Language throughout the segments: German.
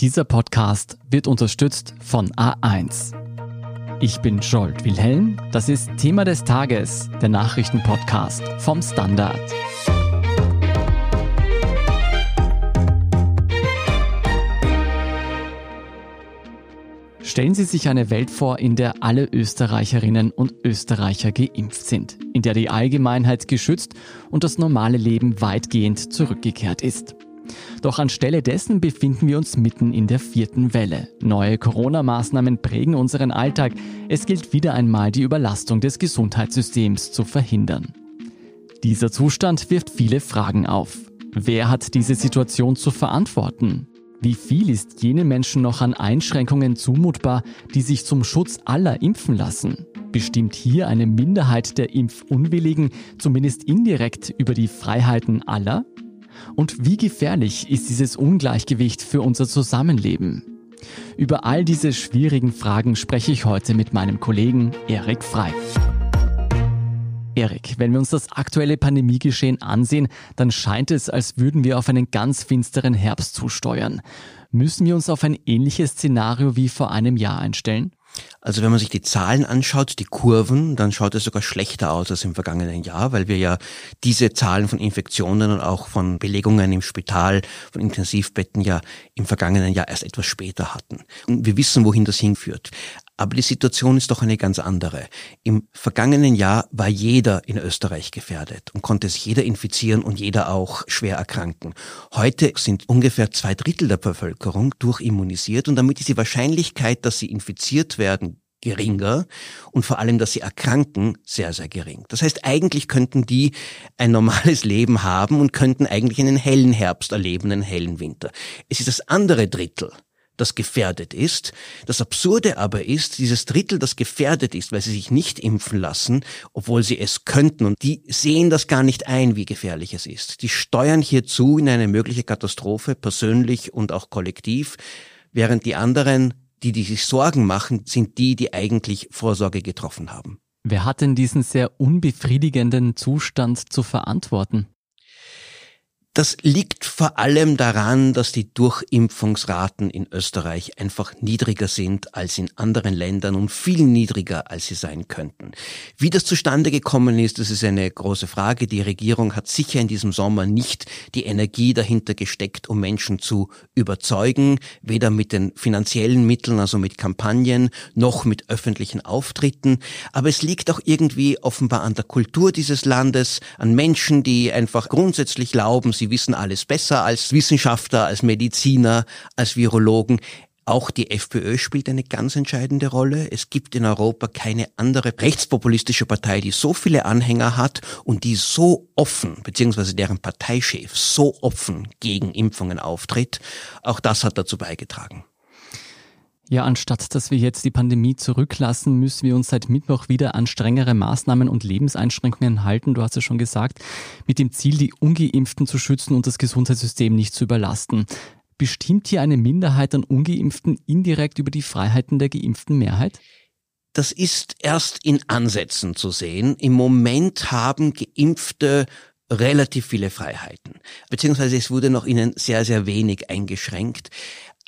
Dieser Podcast wird unterstützt von A1. Ich bin Jolt Wilhelm, das ist Thema des Tages, der Nachrichtenpodcast vom Standard. Stellen Sie sich eine Welt vor, in der alle Österreicherinnen und Österreicher geimpft sind, in der die Allgemeinheit geschützt und das normale Leben weitgehend zurückgekehrt ist. Doch anstelle dessen befinden wir uns mitten in der vierten Welle. Neue Corona-Maßnahmen prägen unseren Alltag. Es gilt wieder einmal, die Überlastung des Gesundheitssystems zu verhindern. Dieser Zustand wirft viele Fragen auf. Wer hat diese Situation zu verantworten? Wie viel ist jenen Menschen noch an Einschränkungen zumutbar, die sich zum Schutz aller impfen lassen? Bestimmt hier eine Minderheit der Impfunwilligen zumindest indirekt über die Freiheiten aller? Und wie gefährlich ist dieses Ungleichgewicht für unser Zusammenleben? Über all diese schwierigen Fragen spreche ich heute mit meinem Kollegen Erik Frei. Erik, wenn wir uns das aktuelle Pandemiegeschehen ansehen, dann scheint es, als würden wir auf einen ganz finsteren Herbst zusteuern. Müssen wir uns auf ein ähnliches Szenario wie vor einem Jahr einstellen? Also wenn man sich die Zahlen anschaut, die Kurven, dann schaut es sogar schlechter aus als im vergangenen Jahr, weil wir ja diese Zahlen von Infektionen und auch von Belegungen im Spital, von Intensivbetten ja im vergangenen Jahr erst etwas später hatten. Und wir wissen, wohin das hinführt. Aber die Situation ist doch eine ganz andere. Im vergangenen Jahr war jeder in Österreich gefährdet und konnte sich jeder infizieren und jeder auch schwer erkranken. Heute sind ungefähr zwei Drittel der Bevölkerung durchimmunisiert und damit ist die Wahrscheinlichkeit, dass sie infiziert werden, geringer und vor allem, dass sie erkranken, sehr, sehr gering. Das heißt, eigentlich könnten die ein normales Leben haben und könnten eigentlich einen hellen Herbst erleben, einen hellen Winter. Es ist das andere Drittel, das gefährdet ist. Das Absurde aber ist, dieses Drittel, das gefährdet ist, weil sie sich nicht impfen lassen, obwohl sie es könnten, und die sehen das gar nicht ein, wie gefährlich es ist. Die steuern hierzu in eine mögliche Katastrophe, persönlich und auch kollektiv, während die anderen, die, die sich Sorgen machen, sind die, die eigentlich Vorsorge getroffen haben. Wer hat denn diesen sehr unbefriedigenden Zustand zu verantworten? Das liegt vor allem daran, dass die Durchimpfungsraten in Österreich einfach niedriger sind als in anderen Ländern und viel niedriger, als sie sein könnten. Wie das zustande gekommen ist, das ist eine große Frage. Die Regierung hat sicher in diesem Sommer nicht die Energie dahinter gesteckt, um Menschen zu überzeugen, weder mit den finanziellen Mitteln, also mit Kampagnen, noch mit öffentlichen Auftritten. Aber es liegt auch irgendwie offenbar an der Kultur dieses Landes, an Menschen, die einfach grundsätzlich glauben, sie wissen alles besser als Wissenschaftler, als Mediziner, als Virologen. Auch die FPÖ spielt eine ganz entscheidende Rolle. Es gibt in Europa keine andere rechtspopulistische Partei, die so viele Anhänger hat und die so offen, beziehungsweise deren Parteichef so offen gegen Impfungen auftritt. Auch das hat dazu beigetragen. Ja, anstatt dass wir jetzt die Pandemie zurücklassen, müssen wir uns seit Mittwoch wieder an strengere Maßnahmen und Lebenseinschränkungen halten. Du hast es schon gesagt, mit dem Ziel, die Ungeimpften zu schützen und das Gesundheitssystem nicht zu überlasten. Bestimmt hier eine Minderheit an Ungeimpften indirekt über die Freiheiten der geimpften Mehrheit? Das ist erst in Ansätzen zu sehen. Im Moment haben Geimpfte relativ viele Freiheiten, beziehungsweise es wurde noch ihnen sehr, sehr wenig eingeschränkt.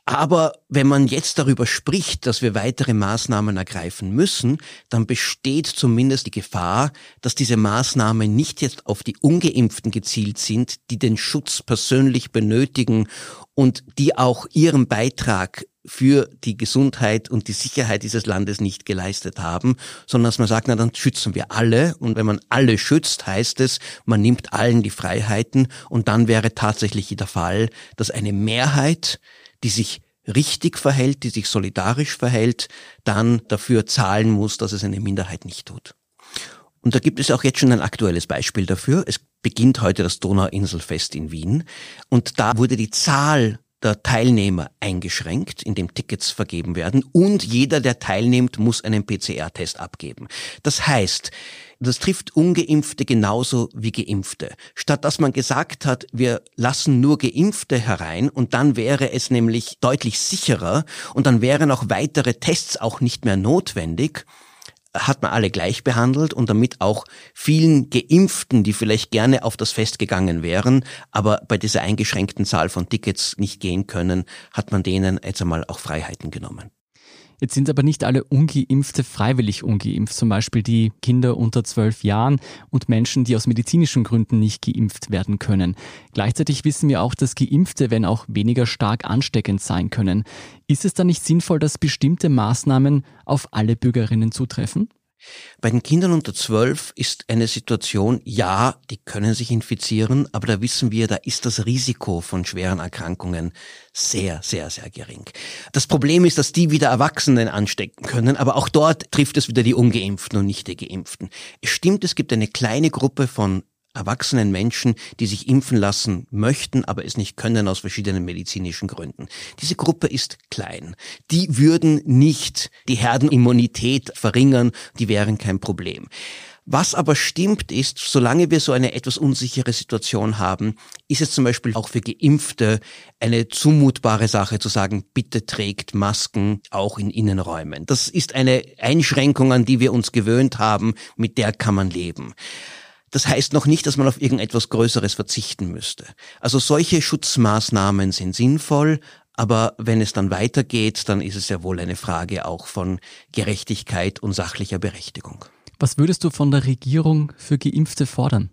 Aber wenn man jetzt darüber spricht, dass wir weitere Maßnahmen ergreifen müssen, dann besteht zumindest die Gefahr, dass diese Maßnahmen nicht jetzt auf die ungeimpften gezielt sind, die den Schutz persönlich benötigen und die auch ihren Beitrag für die Gesundheit und die Sicherheit dieses Landes nicht geleistet haben, sondern dass man sagt, na dann schützen wir alle. Und wenn man alle schützt, heißt es, man nimmt allen die Freiheiten. Und dann wäre tatsächlich der Fall, dass eine Mehrheit die sich richtig verhält, die sich solidarisch verhält, dann dafür zahlen muss, dass es eine Minderheit nicht tut. Und da gibt es auch jetzt schon ein aktuelles Beispiel dafür. Es beginnt heute das Donauinselfest in Wien und da wurde die Zahl der Teilnehmer eingeschränkt, indem Tickets vergeben werden und jeder, der teilnimmt, muss einen PCR-Test abgeben. Das heißt, das trifft ungeimpfte genauso wie geimpfte. Statt dass man gesagt hat, wir lassen nur geimpfte herein und dann wäre es nämlich deutlich sicherer und dann wären auch weitere Tests auch nicht mehr notwendig, hat man alle gleich behandelt und damit auch vielen Geimpften, die vielleicht gerne auf das Fest gegangen wären, aber bei dieser eingeschränkten Zahl von Tickets nicht gehen können, hat man denen jetzt einmal auch Freiheiten genommen. Jetzt sind aber nicht alle Ungeimpfte freiwillig ungeimpft, zum Beispiel die Kinder unter zwölf Jahren und Menschen, die aus medizinischen Gründen nicht geimpft werden können. Gleichzeitig wissen wir auch, dass Geimpfte, wenn auch weniger stark ansteckend sein können. Ist es dann nicht sinnvoll, dass bestimmte Maßnahmen auf alle Bürgerinnen zutreffen? Bei den Kindern unter zwölf ist eine Situation, ja, die können sich infizieren, aber da wissen wir, da ist das Risiko von schweren Erkrankungen sehr, sehr, sehr gering. Das Problem ist, dass die wieder Erwachsenen anstecken können, aber auch dort trifft es wieder die Ungeimpften und nicht die Geimpften. Es stimmt, es gibt eine kleine Gruppe von erwachsenen Menschen, die sich impfen lassen möchten, aber es nicht können aus verschiedenen medizinischen Gründen. Diese Gruppe ist klein. Die würden nicht die Herdenimmunität verringern, die wären kein Problem. Was aber stimmt ist, solange wir so eine etwas unsichere Situation haben, ist es zum Beispiel auch für Geimpfte eine zumutbare Sache zu sagen, bitte trägt Masken auch in Innenräumen. Das ist eine Einschränkung, an die wir uns gewöhnt haben, mit der kann man leben. Das heißt noch nicht, dass man auf irgendetwas Größeres verzichten müsste. Also solche Schutzmaßnahmen sind sinnvoll, aber wenn es dann weitergeht, dann ist es ja wohl eine Frage auch von Gerechtigkeit und sachlicher Berechtigung. Was würdest du von der Regierung für Geimpfte fordern?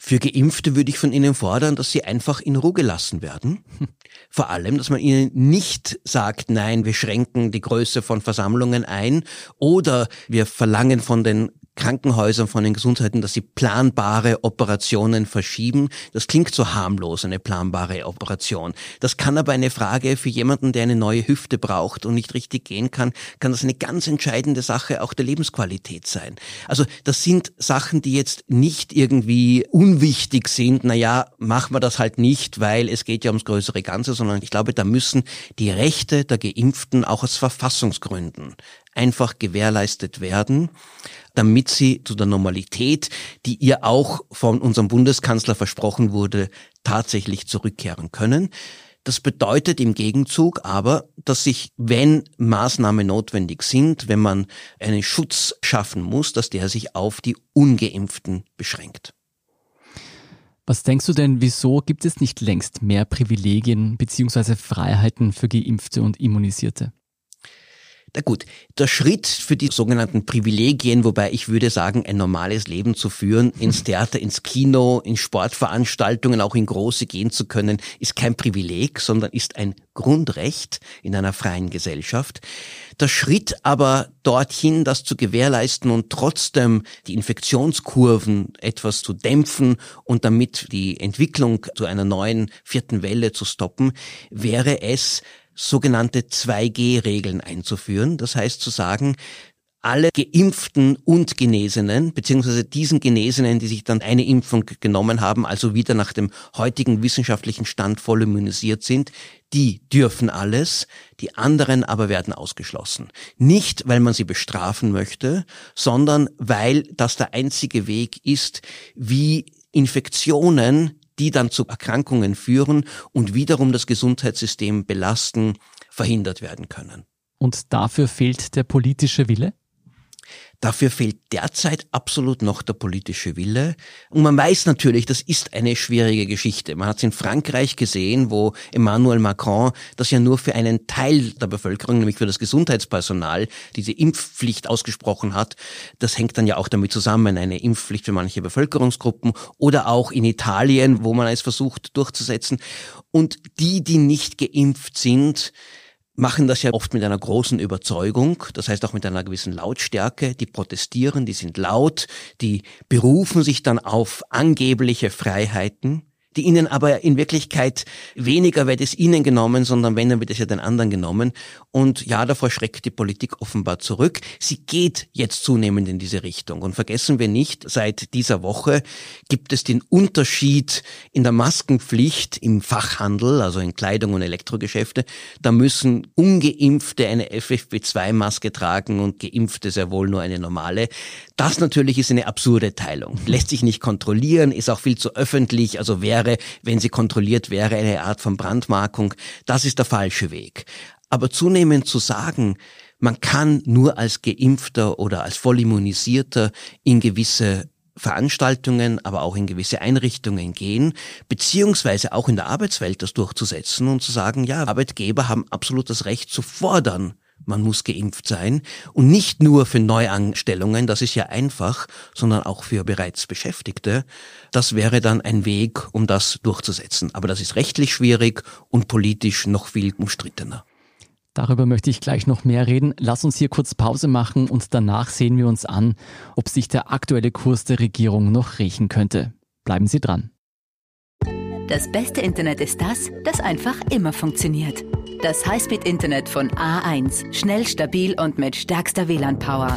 Für Geimpfte würde ich von ihnen fordern, dass sie einfach in Ruhe gelassen werden. Vor allem, dass man ihnen nicht sagt, nein, wir schränken die Größe von Versammlungen ein oder wir verlangen von den Krankenhäusern, von den Gesundheiten, dass sie planbare Operationen verschieben. Das klingt so harmlos, eine planbare Operation. Das kann aber eine Frage für jemanden, der eine neue Hüfte braucht und nicht richtig gehen kann, kann das eine ganz entscheidende Sache auch der Lebensqualität sein. Also das sind Sachen, die jetzt nicht irgendwie unwichtig sind. Naja, machen wir das halt nicht, weil es geht ja ums größere Ganze, sondern ich glaube, da müssen die Rechte der Geimpften auch aus Verfassungsgründen einfach gewährleistet werden, damit sie zu der Normalität, die ihr auch von unserem Bundeskanzler versprochen wurde, tatsächlich zurückkehren können. Das bedeutet im Gegenzug aber, dass sich, wenn Maßnahmen notwendig sind, wenn man einen Schutz schaffen muss, dass der sich auf die ungeimpften beschränkt. Was denkst du denn, wieso gibt es nicht längst mehr Privilegien bzw. Freiheiten für Geimpfte und Immunisierte? Na gut, der Schritt für die sogenannten Privilegien, wobei ich würde sagen, ein normales Leben zu führen, ins Theater, ins Kino, in Sportveranstaltungen, auch in große gehen zu können, ist kein Privileg, sondern ist ein Grundrecht in einer freien Gesellschaft. Der Schritt aber dorthin, das zu gewährleisten und trotzdem die Infektionskurven etwas zu dämpfen und damit die Entwicklung zu einer neuen vierten Welle zu stoppen, wäre es, sogenannte 2G-Regeln einzuführen. Das heißt zu sagen, alle Geimpften und Genesenen, beziehungsweise diesen Genesenen, die sich dann eine Impfung genommen haben, also wieder nach dem heutigen wissenschaftlichen Stand voll immunisiert sind, die dürfen alles, die anderen aber werden ausgeschlossen. Nicht, weil man sie bestrafen möchte, sondern weil das der einzige Weg ist, wie Infektionen die dann zu Erkrankungen führen und wiederum das Gesundheitssystem belasten, verhindert werden können. Und dafür fehlt der politische Wille? Dafür fehlt derzeit absolut noch der politische Wille. Und man weiß natürlich, das ist eine schwierige Geschichte. Man hat es in Frankreich gesehen, wo Emmanuel Macron das ja nur für einen Teil der Bevölkerung, nämlich für das Gesundheitspersonal, diese Impfpflicht ausgesprochen hat. Das hängt dann ja auch damit zusammen, eine Impfpflicht für manche Bevölkerungsgruppen oder auch in Italien, wo man es versucht durchzusetzen. Und die, die nicht geimpft sind, machen das ja oft mit einer großen Überzeugung, das heißt auch mit einer gewissen Lautstärke, die protestieren, die sind laut, die berufen sich dann auf angebliche Freiheiten die ihnen aber in Wirklichkeit weniger wird es ihnen genommen, sondern wenn, dann wird es ja den anderen genommen. Und ja, davor schreckt die Politik offenbar zurück. Sie geht jetzt zunehmend in diese Richtung. Und vergessen wir nicht, seit dieser Woche gibt es den Unterschied in der Maskenpflicht im Fachhandel, also in Kleidung und Elektrogeschäfte. Da müssen ungeimpfte eine FFP2-Maske tragen und geimpfte sehr wohl nur eine normale. Das natürlich ist eine absurde Teilung. Lässt sich nicht kontrollieren, ist auch viel zu öffentlich. Also wäre wäre, wenn sie kontrolliert wäre, eine Art von Brandmarkung. Das ist der falsche Weg. Aber zunehmend zu sagen, man kann nur als Geimpfter oder als Vollimmunisierter in gewisse Veranstaltungen, aber auch in gewisse Einrichtungen gehen, beziehungsweise auch in der Arbeitswelt das durchzusetzen und zu sagen, ja, Arbeitgeber haben absolut das Recht zu fordern, man muss geimpft sein und nicht nur für Neuanstellungen, das ist ja einfach, sondern auch für bereits Beschäftigte. Das wäre dann ein Weg, um das durchzusetzen. Aber das ist rechtlich schwierig und politisch noch viel umstrittener. Darüber möchte ich gleich noch mehr reden. Lass uns hier kurz Pause machen und danach sehen wir uns an, ob sich der aktuelle Kurs der Regierung noch riechen könnte. Bleiben Sie dran. Das beste Internet ist das, das einfach immer funktioniert. Das Highspeed-Internet von A1. Schnell, stabil und mit stärkster WLAN-Power.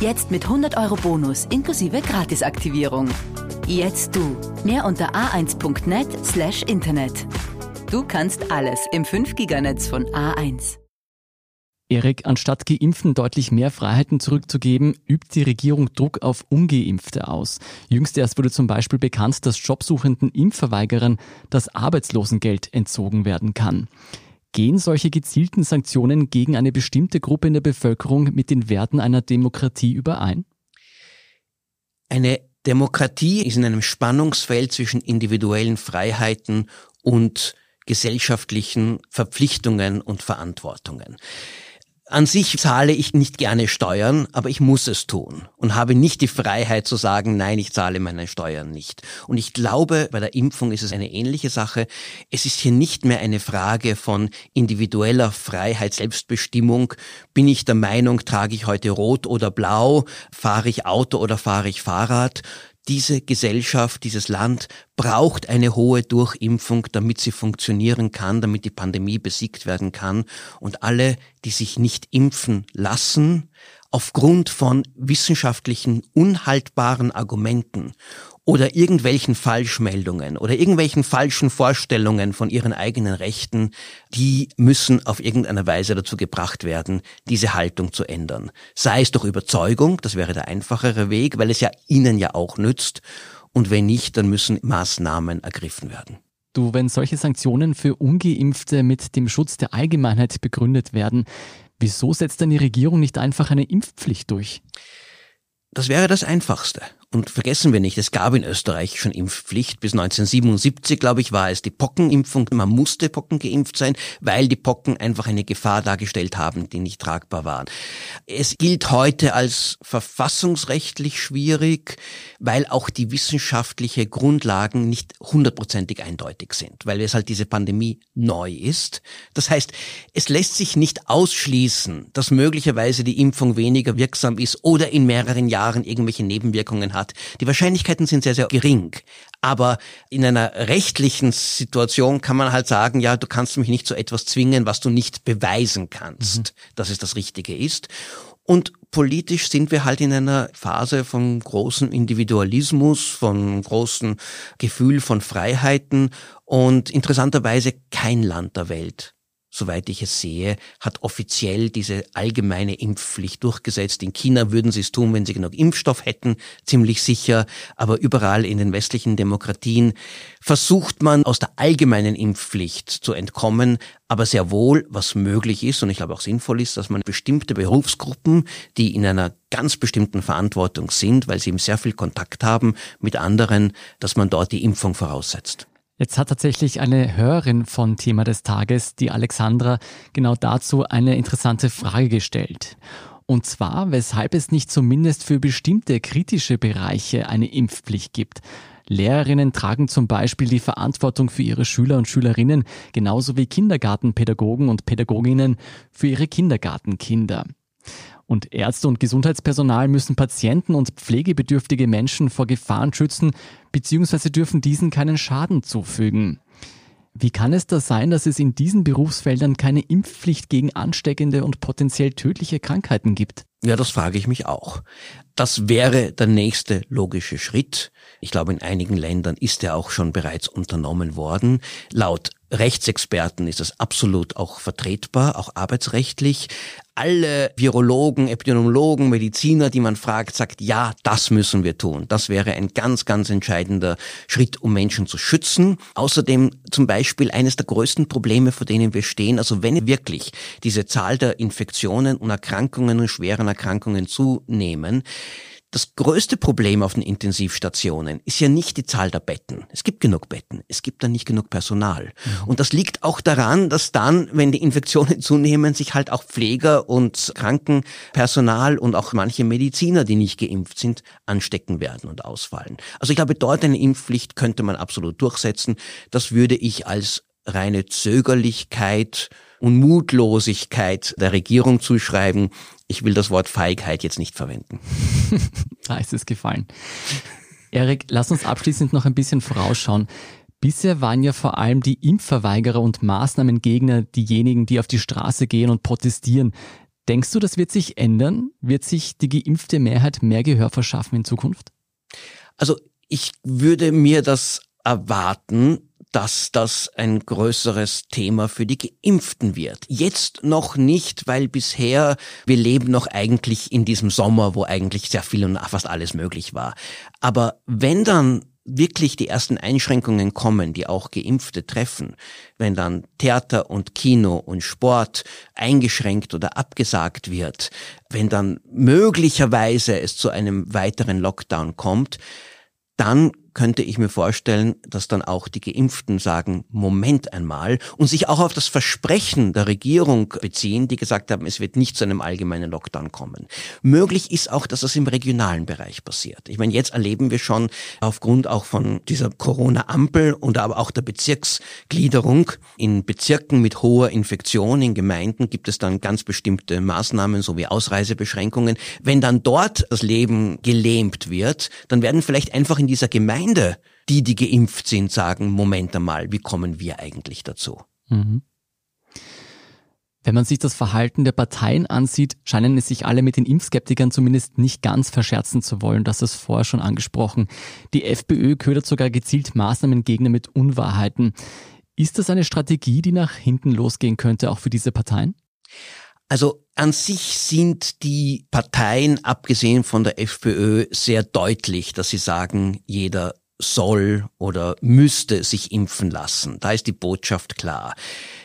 Jetzt mit 100 Euro Bonus inklusive Gratisaktivierung. Jetzt du. Mehr unter a1.net slash Internet. Du kannst alles im 5-Giganetz von A1. Erik, anstatt Geimpften deutlich mehr Freiheiten zurückzugeben, übt die Regierung Druck auf Ungeimpfte aus. Jüngst erst wurde zum Beispiel bekannt, dass jobsuchenden Impfverweigerern das Arbeitslosengeld entzogen werden kann. Gehen solche gezielten Sanktionen gegen eine bestimmte Gruppe in der Bevölkerung mit den Werten einer Demokratie überein? Eine Demokratie ist in einem Spannungsfeld zwischen individuellen Freiheiten und gesellschaftlichen Verpflichtungen und Verantwortungen. An sich zahle ich nicht gerne Steuern, aber ich muss es tun und habe nicht die Freiheit zu sagen, nein, ich zahle meine Steuern nicht. Und ich glaube, bei der Impfung ist es eine ähnliche Sache. Es ist hier nicht mehr eine Frage von individueller Freiheit, Selbstbestimmung. Bin ich der Meinung, trage ich heute rot oder blau, fahre ich Auto oder fahre ich Fahrrad, diese Gesellschaft, dieses Land braucht eine hohe Durchimpfung, damit sie funktionieren kann, damit die Pandemie besiegt werden kann. Und alle, die sich nicht impfen lassen, aufgrund von wissenschaftlichen unhaltbaren Argumenten oder irgendwelchen Falschmeldungen oder irgendwelchen falschen Vorstellungen von ihren eigenen Rechten, die müssen auf irgendeine Weise dazu gebracht werden, diese Haltung zu ändern. Sei es durch Überzeugung, das wäre der einfachere Weg, weil es ja ihnen ja auch nützt, und wenn nicht, dann müssen Maßnahmen ergriffen werden. Du, wenn solche Sanktionen für ungeimpfte mit dem Schutz der Allgemeinheit begründet werden, wieso setzt dann die Regierung nicht einfach eine Impfpflicht durch? Das wäre das Einfachste. Und vergessen wir nicht, es gab in Österreich schon Impfpflicht. Bis 1977, glaube ich, war es die Pockenimpfung. Man musste Pocken geimpft sein, weil die Pocken einfach eine Gefahr dargestellt haben, die nicht tragbar waren. Es gilt heute als verfassungsrechtlich schwierig, weil auch die wissenschaftliche Grundlagen nicht hundertprozentig eindeutig sind, weil es halt diese Pandemie neu ist. Das heißt, es lässt sich nicht ausschließen, dass möglicherweise die Impfung weniger wirksam ist oder in mehreren Jahren irgendwelche Nebenwirkungen hat. Die Wahrscheinlichkeiten sind sehr, sehr gering. Aber in einer rechtlichen Situation kann man halt sagen, ja, du kannst mich nicht zu etwas zwingen, was du nicht beweisen kannst, mhm. dass es das Richtige ist. Und politisch sind wir halt in einer Phase von großem Individualismus, von großem Gefühl von Freiheiten und interessanterweise kein Land der Welt soweit ich es sehe, hat offiziell diese allgemeine Impfpflicht durchgesetzt. In China würden sie es tun, wenn sie genug Impfstoff hätten, ziemlich sicher. Aber überall in den westlichen Demokratien versucht man aus der allgemeinen Impfpflicht zu entkommen, aber sehr wohl, was möglich ist und ich glaube auch sinnvoll ist, dass man bestimmte Berufsgruppen, die in einer ganz bestimmten Verantwortung sind, weil sie eben sehr viel Kontakt haben mit anderen, dass man dort die Impfung voraussetzt. Jetzt hat tatsächlich eine Hörerin von Thema des Tages, die Alexandra, genau dazu eine interessante Frage gestellt. Und zwar, weshalb es nicht zumindest für bestimmte kritische Bereiche eine Impfpflicht gibt. Lehrerinnen tragen zum Beispiel die Verantwortung für ihre Schüler und Schülerinnen, genauso wie Kindergartenpädagogen und Pädagoginnen für ihre Kindergartenkinder. Und Ärzte und Gesundheitspersonal müssen Patienten und pflegebedürftige Menschen vor Gefahren schützen, beziehungsweise dürfen diesen keinen Schaden zufügen. Wie kann es da sein, dass es in diesen Berufsfeldern keine Impfpflicht gegen ansteckende und potenziell tödliche Krankheiten gibt? Ja, das frage ich mich auch. Das wäre der nächste logische Schritt. Ich glaube, in einigen Ländern ist er auch schon bereits unternommen worden. Laut Rechtsexperten ist das absolut auch vertretbar, auch arbeitsrechtlich. Alle Virologen, Epidemiologen, Mediziner, die man fragt, sagt, ja, das müssen wir tun. Das wäre ein ganz, ganz entscheidender Schritt, um Menschen zu schützen. Außerdem zum Beispiel eines der größten Probleme, vor denen wir stehen. Also wenn wirklich diese Zahl der Infektionen und Erkrankungen und schweren Erkrankungen zunehmen, das größte Problem auf den Intensivstationen ist ja nicht die Zahl der Betten. Es gibt genug Betten, es gibt dann nicht genug Personal. Mhm. Und das liegt auch daran, dass dann, wenn die Infektionen zunehmen, sich halt auch Pfleger und Krankenpersonal und auch manche Mediziner, die nicht geimpft sind, anstecken werden und ausfallen. Also ich glaube, dort eine Impfpflicht könnte man absolut durchsetzen. Das würde ich als reine Zögerlichkeit und Mutlosigkeit der Regierung zuschreiben. Ich will das Wort Feigheit jetzt nicht verwenden. da ist es gefallen. Erik, lass uns abschließend noch ein bisschen vorausschauen. Bisher waren ja vor allem die Impfverweigerer und Maßnahmengegner diejenigen, die auf die Straße gehen und protestieren. Denkst du, das wird sich ändern? Wird sich die geimpfte Mehrheit mehr Gehör verschaffen in Zukunft? Also ich würde mir das erwarten, dass das ein größeres Thema für die Geimpften wird. Jetzt noch nicht, weil bisher wir leben noch eigentlich in diesem Sommer, wo eigentlich sehr viel und fast alles möglich war. Aber wenn dann wirklich die ersten Einschränkungen kommen, die auch Geimpfte treffen, wenn dann Theater und Kino und Sport eingeschränkt oder abgesagt wird, wenn dann möglicherweise es zu einem weiteren Lockdown kommt, dann könnte ich mir vorstellen, dass dann auch die Geimpften sagen, Moment einmal, und sich auch auf das Versprechen der Regierung beziehen, die gesagt haben, es wird nicht zu einem allgemeinen Lockdown kommen. Möglich ist auch, dass das im regionalen Bereich passiert. Ich meine, jetzt erleben wir schon aufgrund auch von dieser Corona-Ampel und aber auch der Bezirksgliederung in Bezirken mit hoher Infektion, in Gemeinden gibt es dann ganz bestimmte Maßnahmen sowie Ausreisebeschränkungen. Wenn dann dort das Leben gelähmt wird, dann werden vielleicht einfach in dieser Gemeinde Gemeinde, die, die geimpft sind, sagen, Moment einmal, wie kommen wir eigentlich dazu? Mhm. Wenn man sich das Verhalten der Parteien ansieht, scheinen es sich alle mit den Impfskeptikern zumindest nicht ganz verscherzen zu wollen. Das ist vorher schon angesprochen. Die FPÖ ködert sogar gezielt Maßnahmengegner mit Unwahrheiten. Ist das eine Strategie, die nach hinten losgehen könnte, auch für diese Parteien? Also an sich sind die Parteien, abgesehen von der FPÖ, sehr deutlich, dass sie sagen, jeder soll oder müsste sich impfen lassen. Da ist die Botschaft klar.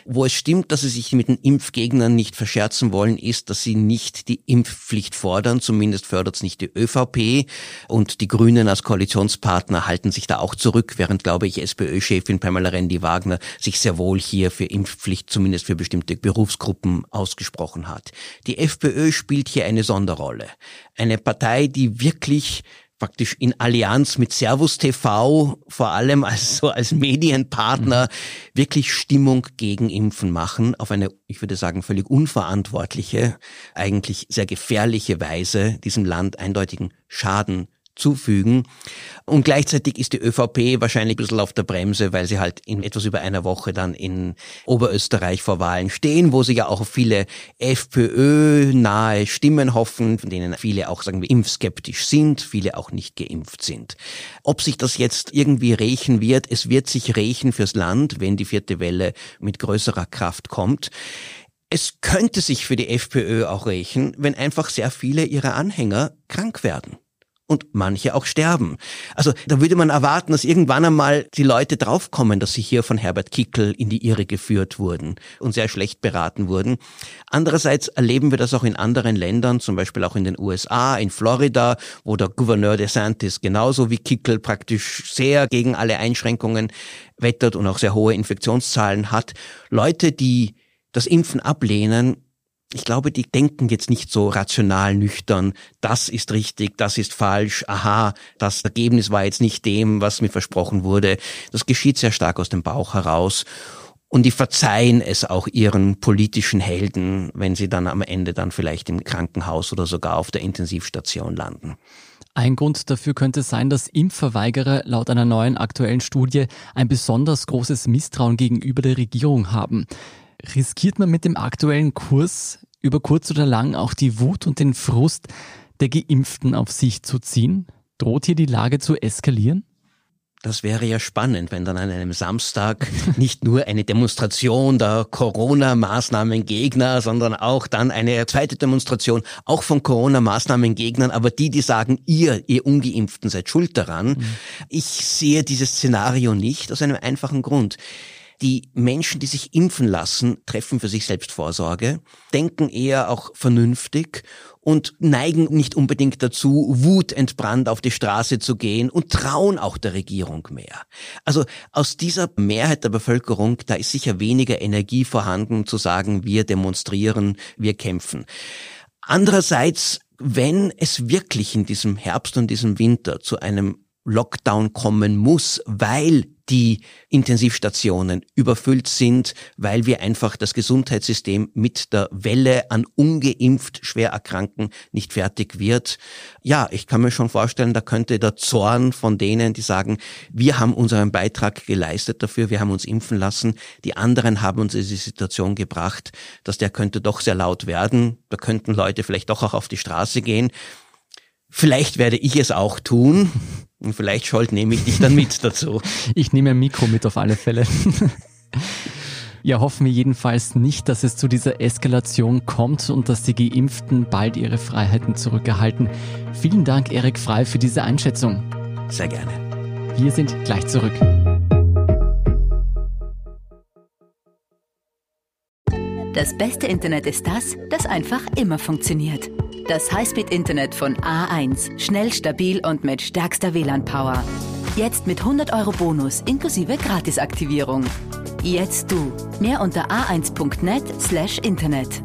Wo es stimmt, dass sie sich mit den Impfgegnern nicht verscherzen wollen, ist, dass sie nicht die Impfpflicht fordern. Zumindest fördert es nicht die ÖVP. Und die Grünen als Koalitionspartner halten sich da auch zurück, während, glaube ich, SPÖ-Chefin Pamela Rendi-Wagner sich sehr wohl hier für Impfpflicht, zumindest für bestimmte Berufsgruppen, ausgesprochen hat. Die FPÖ spielt hier eine Sonderrolle. Eine Partei, die wirklich praktisch in Allianz mit Servus TV, vor allem als so als Medienpartner, mhm. wirklich Stimmung gegen Impfen machen, auf eine, ich würde sagen, völlig unverantwortliche, eigentlich sehr gefährliche Weise diesem Land eindeutigen Schaden zufügen. Und gleichzeitig ist die ÖVP wahrscheinlich ein bisschen auf der Bremse, weil sie halt in etwas über einer Woche dann in Oberösterreich vor Wahlen stehen, wo sie ja auch viele FPÖ-nahe Stimmen hoffen, von denen viele auch, sagen wir, impfskeptisch sind, viele auch nicht geimpft sind. Ob sich das jetzt irgendwie rächen wird, es wird sich rächen fürs Land, wenn die vierte Welle mit größerer Kraft kommt. Es könnte sich für die FPÖ auch rächen, wenn einfach sehr viele ihrer Anhänger krank werden und manche auch sterben. Also da würde man erwarten, dass irgendwann einmal die Leute draufkommen, dass sie hier von Herbert Kickel in die Irre geführt wurden und sehr schlecht beraten wurden. Andererseits erleben wir das auch in anderen Ländern, zum Beispiel auch in den USA, in Florida, wo der Gouverneur DeSantis genauso wie Kickel praktisch sehr gegen alle Einschränkungen wettert und auch sehr hohe Infektionszahlen hat. Leute, die das Impfen ablehnen, ich glaube, die denken jetzt nicht so rational nüchtern, das ist richtig, das ist falsch, aha, das Ergebnis war jetzt nicht dem, was mir versprochen wurde. Das geschieht sehr stark aus dem Bauch heraus. Und die verzeihen es auch ihren politischen Helden, wenn sie dann am Ende dann vielleicht im Krankenhaus oder sogar auf der Intensivstation landen. Ein Grund dafür könnte sein, dass Impfverweigerer laut einer neuen aktuellen Studie ein besonders großes Misstrauen gegenüber der Regierung haben. Riskiert man mit dem aktuellen Kurs über kurz oder lang auch die Wut und den Frust der Geimpften auf sich zu ziehen? Droht hier die Lage zu eskalieren? Das wäre ja spannend, wenn dann an einem Samstag nicht nur eine Demonstration der Corona-Maßnahmengegner, sondern auch dann eine zweite Demonstration auch von Corona-Maßnahmengegnern, aber die, die sagen, ihr, ihr Ungeimpften seid schuld daran. Mhm. Ich sehe dieses Szenario nicht aus einem einfachen Grund. Die Menschen, die sich impfen lassen, treffen für sich selbst Vorsorge, denken eher auch vernünftig und neigen nicht unbedingt dazu, wutentbrannt auf die Straße zu gehen und trauen auch der Regierung mehr. Also aus dieser Mehrheit der Bevölkerung, da ist sicher weniger Energie vorhanden zu sagen, wir demonstrieren, wir kämpfen. Andererseits, wenn es wirklich in diesem Herbst und diesem Winter zu einem Lockdown kommen muss, weil die Intensivstationen überfüllt sind, weil wir einfach das Gesundheitssystem mit der Welle an ungeimpft schwer Erkranken nicht fertig wird. Ja, ich kann mir schon vorstellen, da könnte der Zorn von denen, die sagen, wir haben unseren Beitrag geleistet dafür, wir haben uns impfen lassen, die anderen haben uns in die Situation gebracht, dass der könnte doch sehr laut werden, da könnten Leute vielleicht doch auch auf die Straße gehen. Vielleicht werde ich es auch tun. Und vielleicht Scholt nehme ich dich dann mit dazu. ich nehme ein Mikro mit auf alle Fälle. Ja, hoffen wir jedenfalls nicht, dass es zu dieser Eskalation kommt und dass die Geimpften bald ihre Freiheiten zurückerhalten. Vielen Dank, Erik Frei, für diese Einschätzung. Sehr gerne. Wir sind gleich zurück. Das beste Internet ist das, das einfach immer funktioniert. Das Highspeed-Internet von A1. Schnell, stabil und mit stärkster WLAN-Power. Jetzt mit 100 Euro Bonus inklusive Gratisaktivierung. Jetzt du. Mehr unter a1.net slash Internet.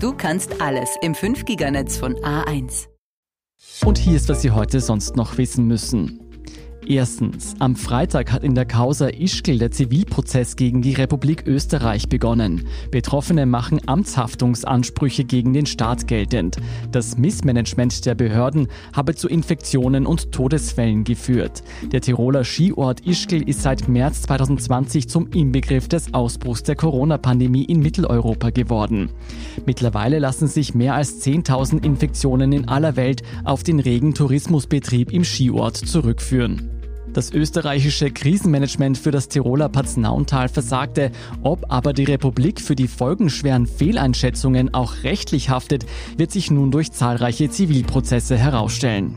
Du kannst alles im 5-Giganetz von A1. Und hier ist, was Sie heute sonst noch wissen müssen. Erstens, am Freitag hat in der Causa Ischgl der Zivilprozess gegen die Republik Österreich begonnen. Betroffene machen Amtshaftungsansprüche gegen den Staat geltend. Das Missmanagement der Behörden habe zu Infektionen und Todesfällen geführt. Der Tiroler Skiort Ischgl ist seit März 2020 zum Inbegriff des Ausbruchs der Corona-Pandemie in Mitteleuropa geworden. Mittlerweile lassen sich mehr als 10.000 Infektionen in aller Welt auf den regen Tourismusbetrieb im Skiort zurückführen. Das österreichische Krisenmanagement für das Tiroler Paznauntal versagte. Ob aber die Republik für die folgenschweren Fehleinschätzungen auch rechtlich haftet, wird sich nun durch zahlreiche Zivilprozesse herausstellen.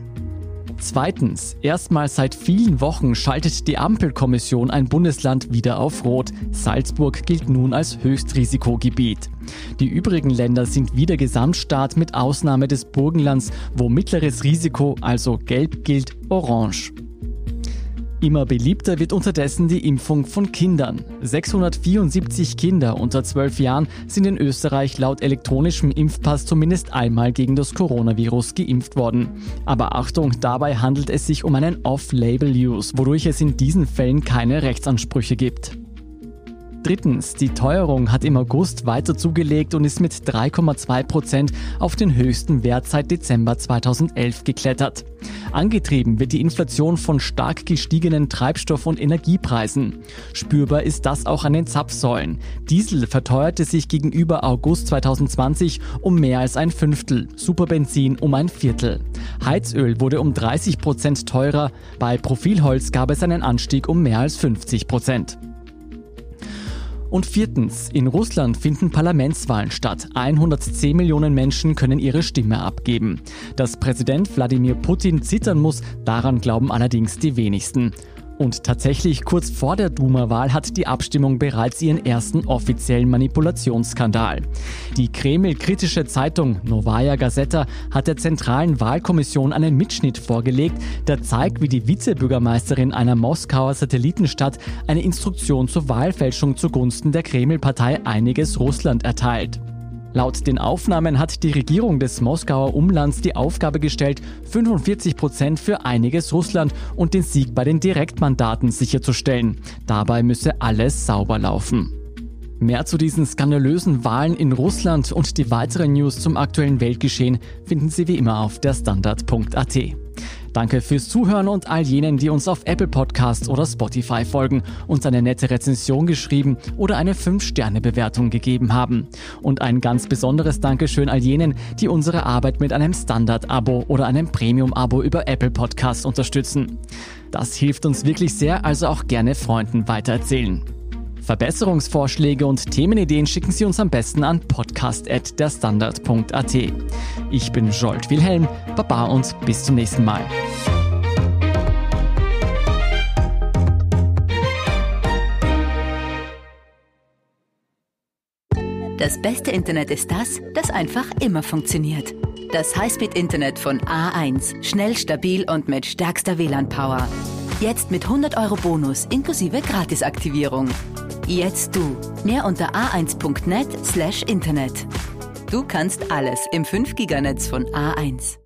Zweitens, erstmals seit vielen Wochen schaltet die Ampelkommission ein Bundesland wieder auf Rot. Salzburg gilt nun als Höchstrisikogebiet. Die übrigen Länder sind wieder Gesamtstaat mit Ausnahme des Burgenlands, wo mittleres Risiko, also gelb gilt, orange. Immer beliebter wird unterdessen die Impfung von Kindern. 674 Kinder unter 12 Jahren sind in Österreich laut elektronischem Impfpass zumindest einmal gegen das Coronavirus geimpft worden. Aber Achtung, dabei handelt es sich um einen Off-Label-Use, wodurch es in diesen Fällen keine Rechtsansprüche gibt. Drittens, die Teuerung hat im August weiter zugelegt und ist mit 3,2 Prozent auf den höchsten Wert seit Dezember 2011 geklettert. Angetrieben wird die Inflation von stark gestiegenen Treibstoff- und Energiepreisen. Spürbar ist das auch an den Zapfsäulen. Diesel verteuerte sich gegenüber August 2020 um mehr als ein Fünftel, Superbenzin um ein Viertel. Heizöl wurde um 30 Prozent teurer, bei Profilholz gab es einen Anstieg um mehr als 50 Prozent. Und viertens, in Russland finden Parlamentswahlen statt. 110 Millionen Menschen können ihre Stimme abgeben. Dass Präsident Wladimir Putin zittern muss, daran glauben allerdings die wenigsten. Und tatsächlich kurz vor der Duma-Wahl hat die Abstimmung bereits ihren ersten offiziellen Manipulationsskandal. Die Kreml-kritische Zeitung Novaya Gazeta hat der zentralen Wahlkommission einen Mitschnitt vorgelegt, der zeigt, wie die Vizebürgermeisterin einer Moskauer Satellitenstadt eine Instruktion zur Wahlfälschung zugunsten der Kreml-Partei Einiges Russland erteilt. Laut den Aufnahmen hat die Regierung des Moskauer Umlands die Aufgabe gestellt, 45 Prozent für einiges Russland und den Sieg bei den Direktmandaten sicherzustellen. Dabei müsse alles sauber laufen. Mehr zu diesen skandalösen Wahlen in Russland und die weiteren News zum aktuellen Weltgeschehen finden Sie wie immer auf der Standard.at. Danke fürs Zuhören und all jenen, die uns auf Apple Podcasts oder Spotify folgen, uns eine nette Rezension geschrieben oder eine 5-Sterne-Bewertung gegeben haben. Und ein ganz besonderes Dankeschön all jenen, die unsere Arbeit mit einem Standard-Abo oder einem Premium-Abo über Apple Podcasts unterstützen. Das hilft uns wirklich sehr, also auch gerne Freunden weitererzählen. Verbesserungsvorschläge und Themenideen schicken Sie uns am besten an podcast.derstandard.at. Ich bin Jolt Wilhelm, Baba und bis zum nächsten Mal. Das beste Internet ist das, das einfach immer funktioniert. Das Highspeed-Internet von A1. Schnell, stabil und mit stärkster WLAN-Power. Jetzt mit 100 Euro Bonus inklusive Gratisaktivierung. Jetzt du. Mehr unter a1.net/internet. Du kannst alles im 5 Giganetz von A1.